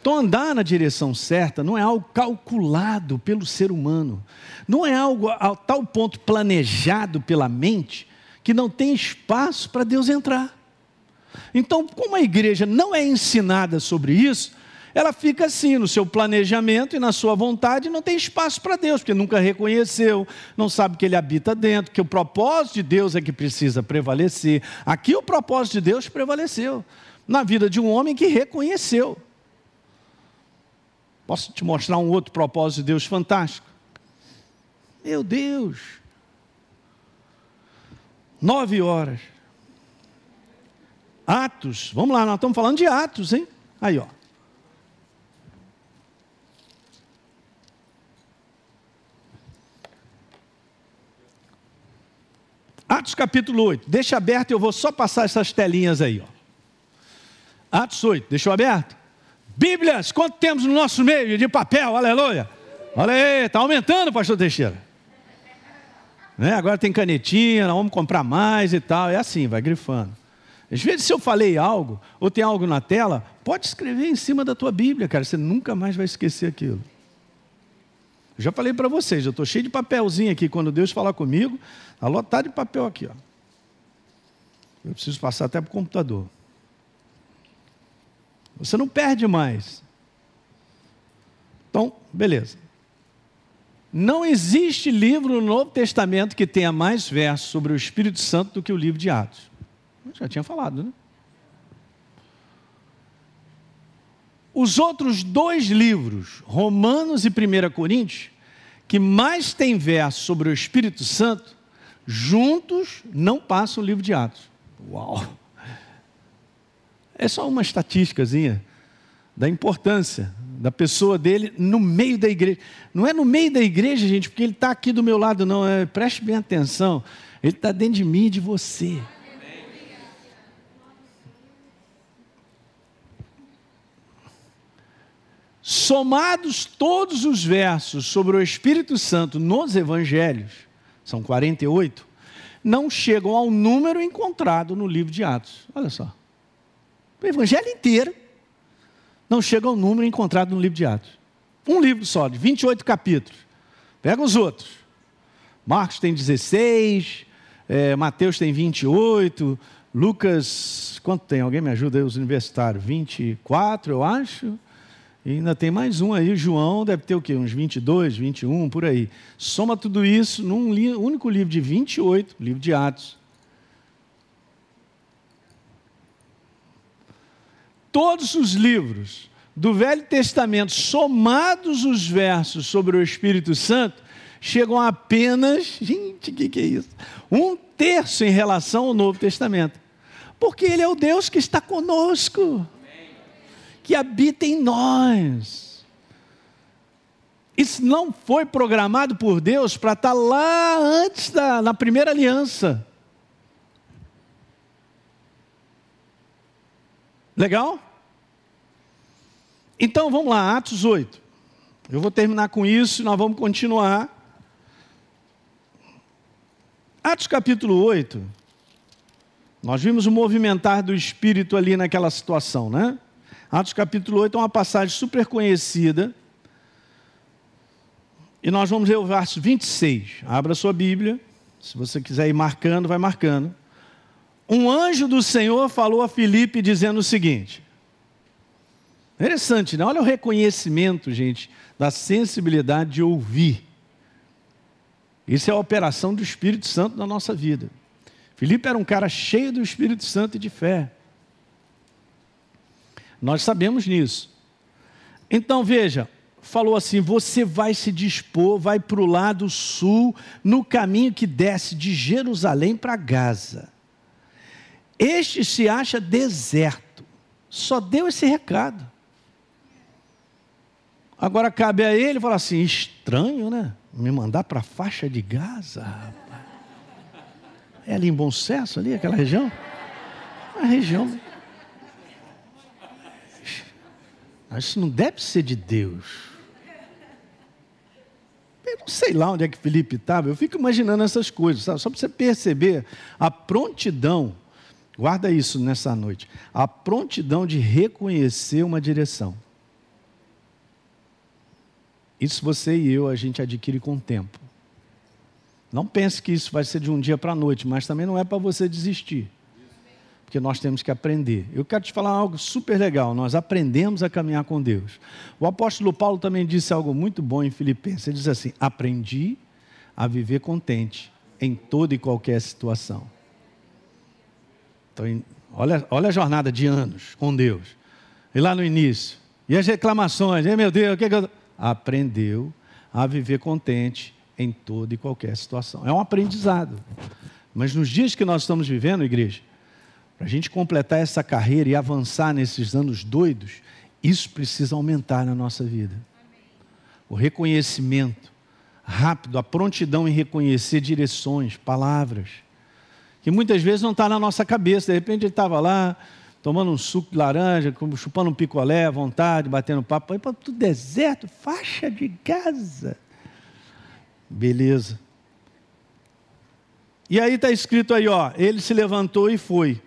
Speaker 1: Então, andar na direção certa não é algo calculado pelo ser humano, não é algo a tal ponto planejado pela mente que não tem espaço para Deus entrar. Então, como a igreja não é ensinada sobre isso, ela fica assim no seu planejamento e na sua vontade, não tem espaço para Deus, porque nunca reconheceu, não sabe que Ele habita dentro, que o propósito de Deus é que precisa prevalecer. Aqui o propósito de Deus prevaleceu na vida de um homem que reconheceu. Posso te mostrar um outro propósito de Deus fantástico? Meu Deus! Nove horas. Atos, vamos lá, nós estamos falando de Atos, hein? Aí, ó. Atos capítulo 8. Deixa aberto, eu vou só passar essas telinhas aí. Ó. Atos 8, deixou aberto? Bíblias, quanto temos no nosso meio de papel, aleluia. Olha aí, está aumentando, pastor Teixeira. Né? Agora tem canetinha, vamos comprar mais e tal. É assim, vai grifando. Às vezes, se eu falei algo, ou tem algo na tela, pode escrever em cima da tua Bíblia, cara. Você nunca mais vai esquecer aquilo. Eu já falei para vocês, eu estou cheio de papelzinho aqui. Quando Deus falar comigo, está lotado de papel aqui. Ó. Eu preciso passar até para o computador. Você não perde mais. Então, beleza. Não existe livro no Novo Testamento que tenha mais versos sobre o Espírito Santo do que o livro de Atos. Eu já tinha falado, né? Os outros dois livros, Romanos e 1 Coríntios, que mais tem versos sobre o Espírito Santo, juntos não passam o livro de Atos. Uau! É só uma estatísticazinha da importância da pessoa dele no meio da igreja. Não é no meio da igreja, gente, porque ele está aqui do meu lado, não. É, preste bem atenção. Ele está dentro de mim e de você. Somados todos os versos sobre o Espírito Santo nos evangelhos, são 48, não chegam ao número encontrado no livro de Atos. Olha só. O evangelho inteiro não chega ao número encontrado no livro de Atos. Um livro só, de 28 capítulos. Pega os outros. Marcos tem 16, é, Mateus tem 28, Lucas, quanto tem? Alguém me ajuda aí, os universitários? 24, eu acho. E ainda tem mais um aí, João, deve ter o quê? Uns 22, 21, por aí. Soma tudo isso num li único livro de 28, livro de Atos. Todos os livros do Velho Testamento, somados os versos sobre o Espírito Santo, chegam a apenas, gente, o que, que é isso? Um terço em relação ao Novo Testamento. Porque Ele é o Deus que está conosco, que habita em nós. Isso não foi programado por Deus para estar lá antes da na primeira aliança. Legal? Então vamos lá, Atos 8. Eu vou terminar com isso e nós vamos continuar. Atos capítulo 8. Nós vimos o movimentar do Espírito ali naquela situação, né? Atos capítulo 8 é uma passagem super conhecida. E nós vamos ler o verso 26. Abra sua Bíblia. Se você quiser ir marcando, vai marcando. Um anjo do Senhor falou a Filipe dizendo o seguinte: Interessante, né? Olha o reconhecimento, gente, da sensibilidade de ouvir. Isso é a operação do Espírito Santo na nossa vida. Filipe era um cara cheio do Espírito Santo e de fé. Nós sabemos nisso. Então veja, falou assim: você vai se dispor, vai para o lado sul, no caminho que desce de Jerusalém para Gaza. Este se acha deserto. Só deu esse recado. Agora cabe a ele falar assim: estranho, né? Me mandar para a faixa de Gaza, rapaz. É ali em Bom Sucesso, ali, aquela região? A região. Isso não deve ser de Deus. Eu não sei lá onde é que Felipe estava, eu fico imaginando essas coisas, sabe? só para você perceber a prontidão, guarda isso nessa noite, a prontidão de reconhecer uma direção. Isso você e eu a gente adquire com o tempo. Não pense que isso vai ser de um dia para a noite, mas também não é para você desistir. Porque nós temos que aprender. Eu quero te falar algo super legal. Nós aprendemos a caminhar com Deus. O apóstolo Paulo também disse algo muito bom em Filipenses. Ele diz assim: Aprendi a viver contente em toda e qualquer situação. Então, olha, olha a jornada de anos com Deus. E lá no início. E as reclamações. E meu Deus, o que, que eu aprendeu a viver contente em toda e qualquer situação. É um aprendizado. Mas nos dias que nós estamos vivendo, igreja, para a gente completar essa carreira e avançar nesses anos doidos, isso precisa aumentar na nossa vida. O reconhecimento rápido, a prontidão em reconhecer direções, palavras, que muitas vezes não está na nossa cabeça. De repente ele estava lá, tomando um suco de laranja, chupando um picolé à vontade, batendo papo, para o deserto, faixa de Gaza. Beleza. E aí está escrito aí, ó, ele se levantou e foi.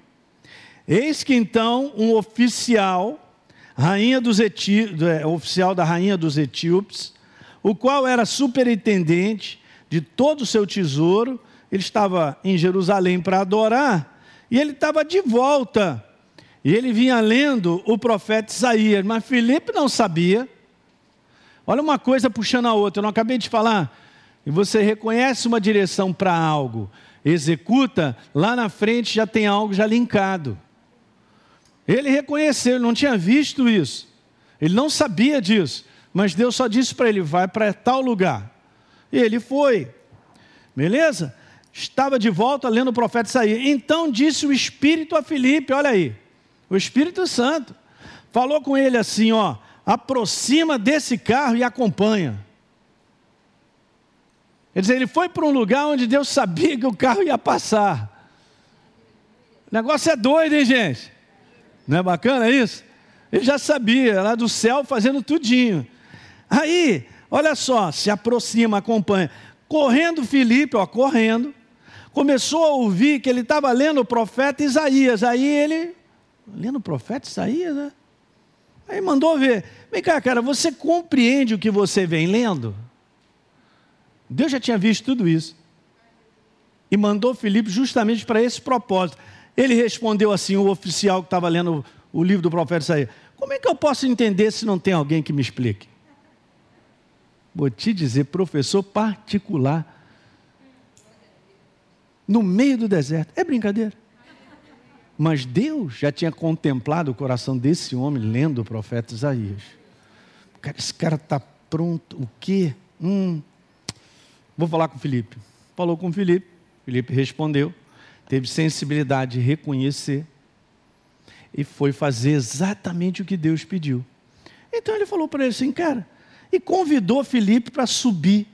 Speaker 1: Eis que então um oficial, rainha dos Eti, é, oficial da rainha dos etíopes, o qual era superintendente de todo o seu tesouro, ele estava em Jerusalém para adorar, e ele estava de volta e ele vinha lendo o profeta Isaías, mas Filipe não sabia. Olha uma coisa puxando a outra, eu não acabei de falar. E você reconhece uma direção para algo, executa, lá na frente já tem algo já linkado. Ele reconheceu, ele não tinha visto isso. Ele não sabia disso. Mas Deus só disse para ele: vai para tal lugar. E ele foi. Beleza? Estava de volta lendo o profeta Isaías. Então disse o Espírito a Filipe: olha aí. O Espírito Santo falou com ele assim: ó, aproxima desse carro e acompanha. Quer dizer, ele foi para um lugar onde Deus sabia que o carro ia passar. O negócio é doido, hein, gente? Não é bacana isso? Ele já sabia, lá do céu fazendo tudinho. Aí, olha só, se aproxima, acompanha. Correndo Filipe, ó, correndo, começou a ouvir que ele estava lendo o profeta Isaías. Aí ele lendo o profeta Isaías, né? Aí mandou ver. Vem cá, cara, você compreende o que você vem lendo? Deus já tinha visto tudo isso. E mandou Filipe justamente para esse propósito. Ele respondeu assim, o oficial que estava lendo o livro do profeta Isaías: Como é que eu posso entender se não tem alguém que me explique? Vou te dizer, professor particular, no meio do deserto. É brincadeira. Mas Deus já tinha contemplado o coração desse homem lendo o profeta Isaías. Cara, esse cara está pronto. O quê? Hum. Vou falar com Felipe. Falou com Felipe. Felipe respondeu. Teve sensibilidade de reconhecer e foi fazer exatamente o que Deus pediu. Então ele falou para ele assim, cara, e convidou Felipe para subir.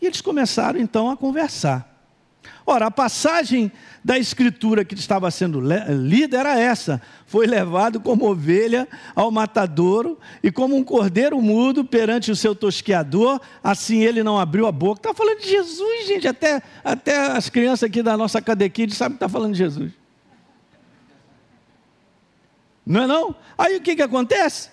Speaker 1: E eles começaram então a conversar. Ora, a passagem da escritura que estava sendo lida era essa: foi levado como ovelha ao matadouro e como um cordeiro mudo perante o seu tosqueador, assim ele não abriu a boca. Está falando de Jesus, gente. Até, até as crianças aqui da nossa cadequide sabem que está falando de Jesus. Não é não? Aí o que, que acontece?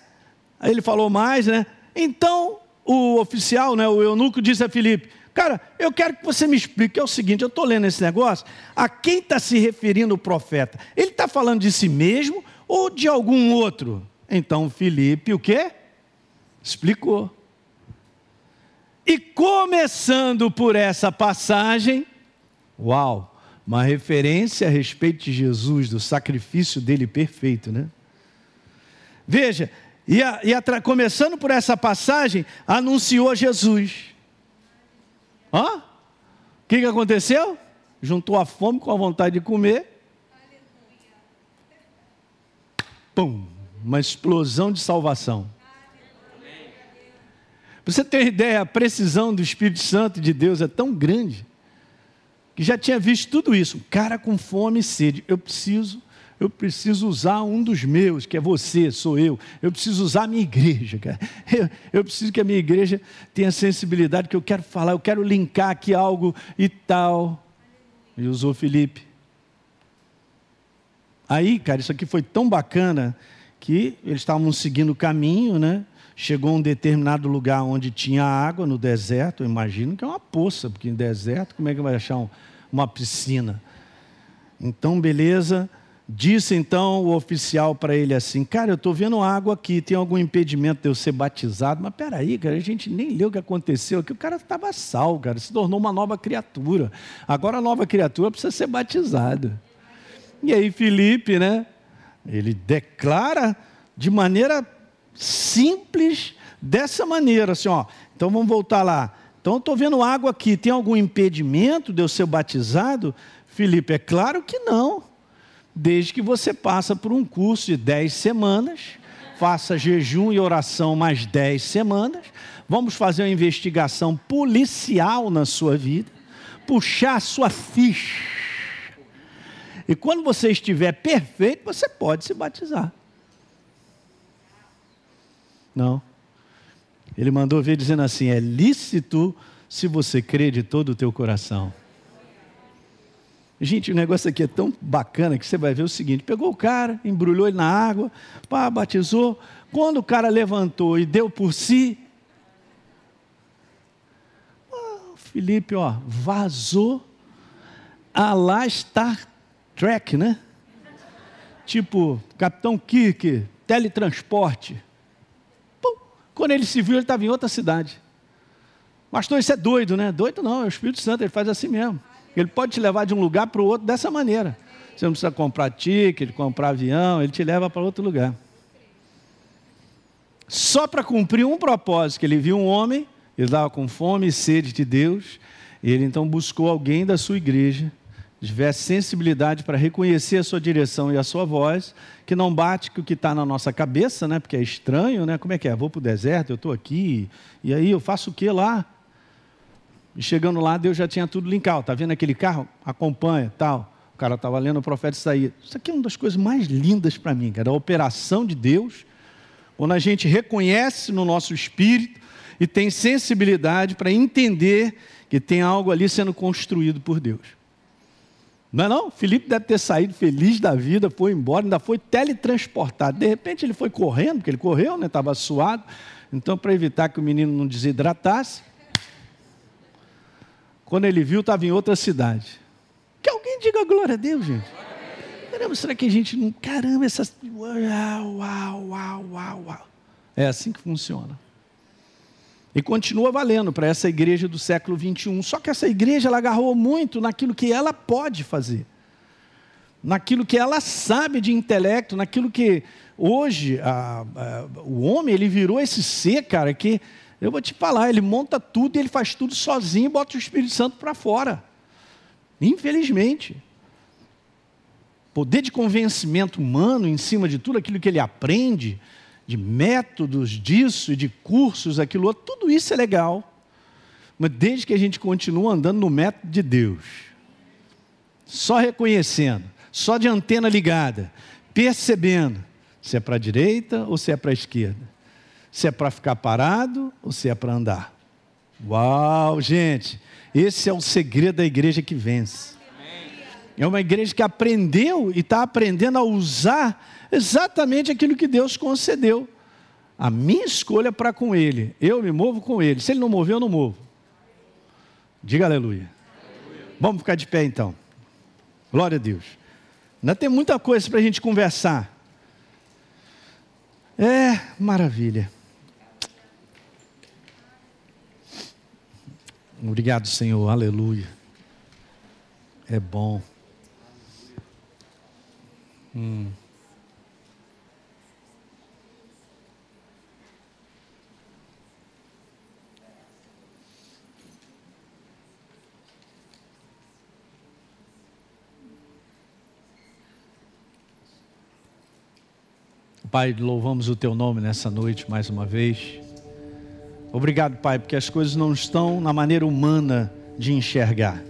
Speaker 1: Aí ele falou mais, né? Então o oficial, né, o eunuco, disse a Filipe: Cara, eu quero que você me explique. É o seguinte: eu estou lendo esse negócio. A quem está se referindo o profeta? Ele está falando de si mesmo ou de algum outro? Então Filipe, o quê? Explicou. E começando por essa passagem, uau, uma referência a respeito de Jesus, do sacrifício dele perfeito, né? Veja, e, a, e a, começando por essa passagem, anunciou Jesus. Hã? O que, que aconteceu? Juntou a fome com a vontade de comer. Pum! Uma explosão de salvação. Você ter ideia, a precisão do Espírito Santo de Deus é tão grande que já tinha visto tudo isso. Um cara com fome e sede. Eu preciso eu preciso usar um dos meus, que é você, sou eu. Eu preciso usar a minha igreja, cara. Eu, eu, preciso que a minha igreja tenha sensibilidade, que eu quero falar, eu quero linkar aqui algo e tal. E usou Felipe. Aí, cara, isso aqui foi tão bacana que eles estavam seguindo o caminho, né? Chegou a um determinado lugar onde tinha água, no deserto. Eu imagino que é uma poça, porque em deserto, como é que vai achar um, uma piscina? Então, beleza. Disse então o oficial para ele assim: Cara, eu estou vendo água aqui, tem algum impedimento de eu ser batizado? Mas peraí, cara, a gente nem leu o que aconteceu aqui. O cara estava sal, cara, se tornou uma nova criatura. Agora a nova criatura precisa ser batizada. E aí, Felipe, né? Ele declara de maneira simples, dessa maneira, assim, ó. Então vamos voltar lá. Então, estou vendo água aqui, tem algum impedimento de eu ser batizado? Felipe, é claro que não desde que você passa por um curso de 10 semanas, faça jejum e oração mais 10 semanas, vamos fazer uma investigação policial na sua vida, puxar a sua ficha. E quando você estiver perfeito, você pode se batizar. Não. Ele mandou ver dizendo assim: é lícito se você crê de todo o teu coração. Gente, o negócio aqui é tão bacana que você vai ver o seguinte: pegou o cara, embrulhou ele na água, pá, batizou. Quando o cara levantou e deu por si, oh, Felipe, ó, vazou a lá Star Trek, né? Tipo, Capitão Kirk, teletransporte. Pum. Quando ele se viu, ele estava em outra cidade. Pastor, isso é doido, né? Doido não, é o Espírito Santo, ele faz assim mesmo. Ele pode te levar de um lugar para o outro dessa maneira. Você não precisa comprar ticket, comprar avião, ele te leva para outro lugar. Só para cumprir um propósito, que ele viu um homem, ele estava com fome e sede de Deus, e ele então buscou alguém da sua igreja, tivesse sensibilidade para reconhecer a sua direção e a sua voz, que não bate com o que está na nossa cabeça, né? porque é estranho, né? como é que é? Vou para o deserto, eu estou aqui, e aí eu faço o que lá? E chegando lá, Deus já tinha tudo linkado. Está vendo aquele carro? Acompanha, tal. O cara estava lendo o profeta Isaías. Isso aqui é uma das coisas mais lindas para mim, cara. A operação de Deus, quando a gente reconhece no nosso espírito e tem sensibilidade para entender que tem algo ali sendo construído por Deus. Não é não? Felipe deve ter saído feliz da vida, foi embora, ainda foi teletransportado. De repente ele foi correndo, porque ele correu, né? Estava suado. Então, para evitar que o menino não desidratasse, quando ele viu, estava em outra cidade. Que alguém diga glória a Deus, gente. Caramba, será que a gente não. Caramba, essas. Uau, uau, uau, uau, uau. É assim que funciona. E continua valendo para essa igreja do século 21. Só que essa igreja ela agarrou muito naquilo que ela pode fazer, naquilo que ela sabe de intelecto, naquilo que hoje a, a, o homem ele virou esse ser, cara, que eu vou te falar, ele monta tudo ele faz tudo sozinho bota o Espírito Santo para fora. Infelizmente. poder de convencimento humano em cima de tudo aquilo que ele aprende, de métodos disso de cursos, aquilo outro, tudo isso é legal. Mas desde que a gente continue andando no método de Deus, só reconhecendo, só de antena ligada, percebendo se é para a direita ou se é para a esquerda, se é para ficar parado ou se é para andar. Uau, gente, esse é o segredo da igreja que vence. É uma igreja que aprendeu e está aprendendo a usar exatamente aquilo que Deus concedeu. A minha escolha para com Ele, eu me movo com Ele. Se Ele não mover, eu não movo. Diga aleluia. aleluia. Vamos ficar de pé então. Glória a Deus. Ainda tem muita coisa para a gente conversar. É, maravilha. Obrigado, Senhor. Aleluia. É bom. Hum. Pai, louvamos o Teu nome nessa noite mais uma vez. Obrigado, Pai, porque as coisas não estão na maneira humana de enxergar.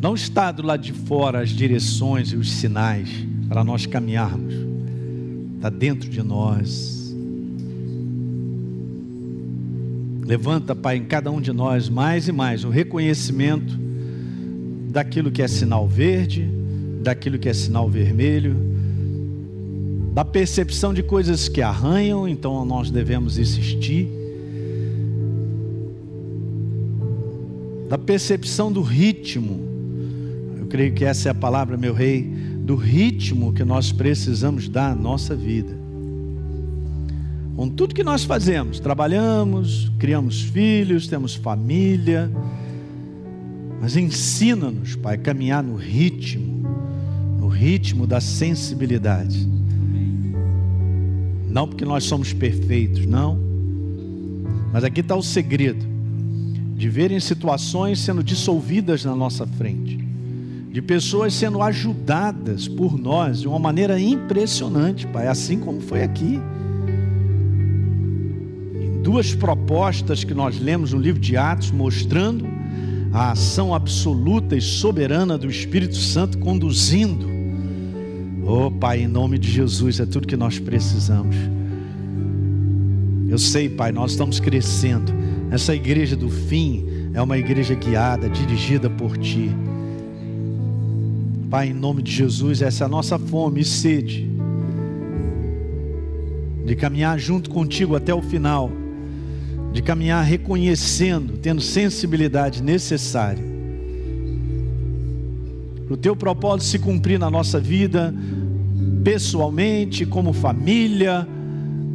Speaker 1: Não está do lado de fora as direções e os sinais para nós caminharmos. Está dentro de nós. Levanta, Pai, em cada um de nós mais e mais o reconhecimento daquilo que é sinal verde, daquilo que é sinal vermelho da percepção de coisas que arranham, então nós devemos insistir, da percepção do ritmo, eu creio que essa é a palavra, meu rei, do ritmo que nós precisamos dar à nossa vida. Com tudo que nós fazemos, trabalhamos, criamos filhos, temos família, mas ensina-nos, Pai, a caminhar no ritmo, no ritmo da sensibilidade não porque nós somos perfeitos, não. Mas aqui está o segredo de verem situações sendo dissolvidas na nossa frente, de pessoas sendo ajudadas por nós de uma maneira impressionante, Pai, assim como foi aqui. Em duas propostas que nós lemos no livro de Atos, mostrando a ação absoluta e soberana do Espírito Santo conduzindo Oh, Pai, em nome de Jesus, é tudo que nós precisamos. Eu sei, Pai, nós estamos crescendo. Essa igreja do fim é uma igreja guiada, dirigida por Ti. Pai, em nome de Jesus, essa é a nossa fome e sede de caminhar junto contigo até o final, de caminhar reconhecendo, tendo sensibilidade necessária para o teu propósito se cumprir na nossa vida, pessoalmente, como família,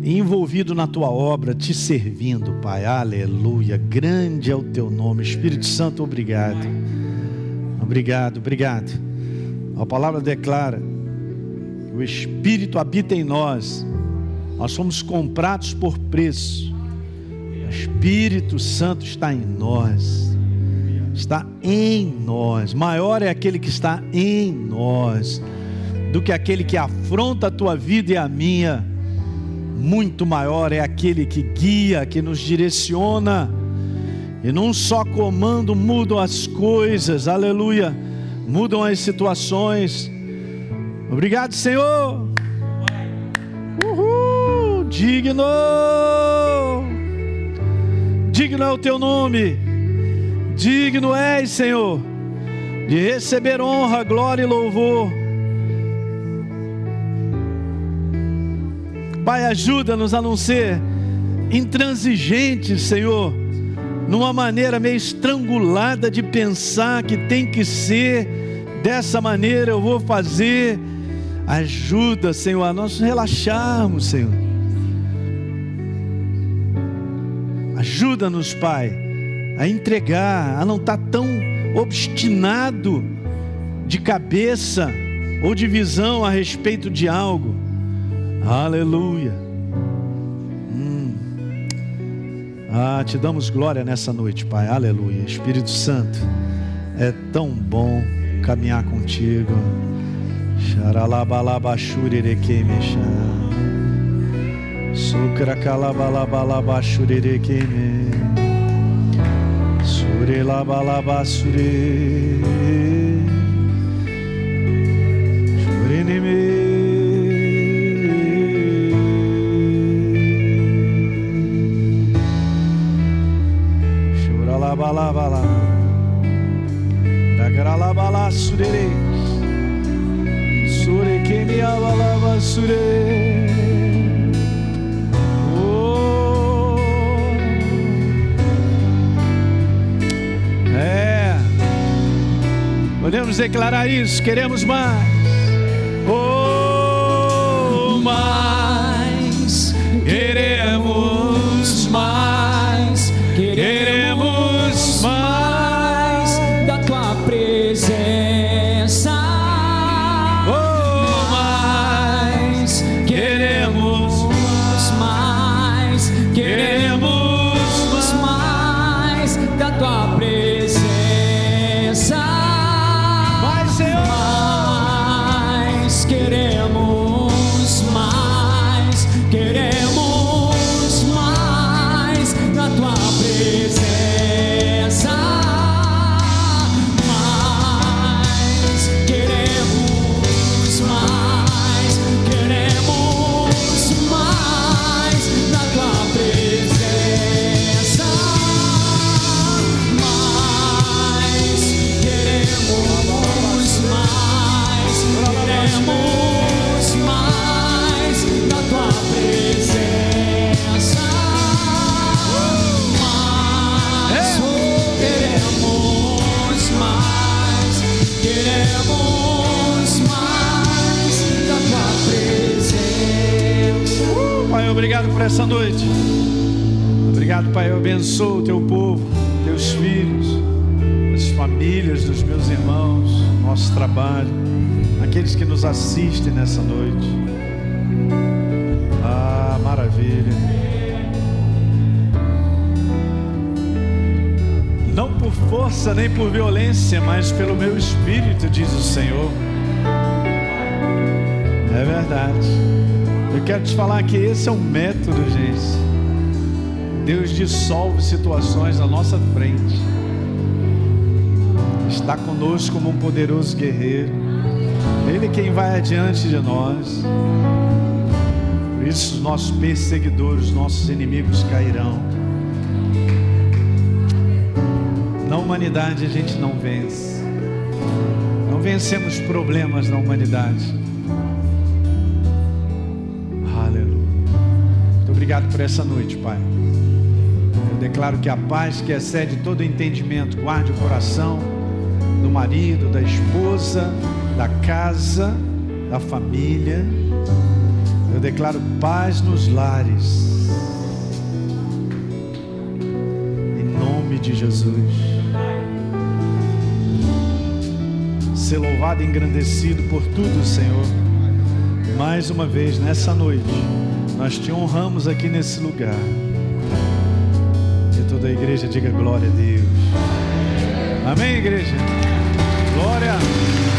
Speaker 1: envolvido na tua obra, te servindo, Pai. Aleluia. Grande é o teu nome. Espírito Santo, obrigado. Obrigado, obrigado. A palavra declara: o Espírito habita em nós. Nós somos comprados por preço. O Espírito Santo está em nós está em nós. Maior é aquele que está em nós do que aquele que afronta a tua vida e a minha. Muito maior é aquele que guia, que nos direciona. E num só comando mudam as coisas, aleluia, mudam as situações. Obrigado, Senhor. Uhul, digno, digno é o teu nome. Digno és, Senhor, de receber honra, glória e louvor. Pai, ajuda-nos a não ser intransigentes, Senhor, numa maneira meio estrangulada de pensar que tem que ser dessa maneira, eu vou fazer. Ajuda, Senhor, a nós relaxarmos, Senhor. Ajuda-nos, Pai a entregar, a não estar tá tão obstinado de cabeça ou de visão a respeito de algo. Aleluia. Hum. Ah, te damos glória nessa noite, Pai. Aleluia. Espírito Santo, é tão bom caminhar contigo. Xaralabalabachurirequemexá. Sucracalabalabalabachurerequeme. Surelabalabassure. Churinime. Churalabalabala. Dagralabala surere. Sure kemiabalaba sure. Oh. Podemos declarar isso, queremos mais. Oh, mais. Queremos mais. Assistem nessa noite. Ah, maravilha. Não por força nem por violência, mas pelo meu espírito, diz o Senhor. É verdade. Eu quero te falar que esse é um método, gente. Deus dissolve situações à nossa frente. Está conosco como um poderoso guerreiro. Ele é quem vai adiante de nós. Por isso os nossos perseguidores, os nossos inimigos cairão. Na humanidade a gente não vence. Não vencemos problemas na humanidade. Aleluia. Muito obrigado por essa noite, Pai. Eu declaro que a paz que excede todo entendimento guarde o coração do marido, da esposa, da casa, da família. Eu declaro paz nos lares. Em nome de Jesus. Ser louvado e engrandecido por tudo, Senhor. Mais uma vez nessa noite, nós te honramos aqui nesse lugar. E toda a igreja diga glória a Deus. Amém, igreja? Glória.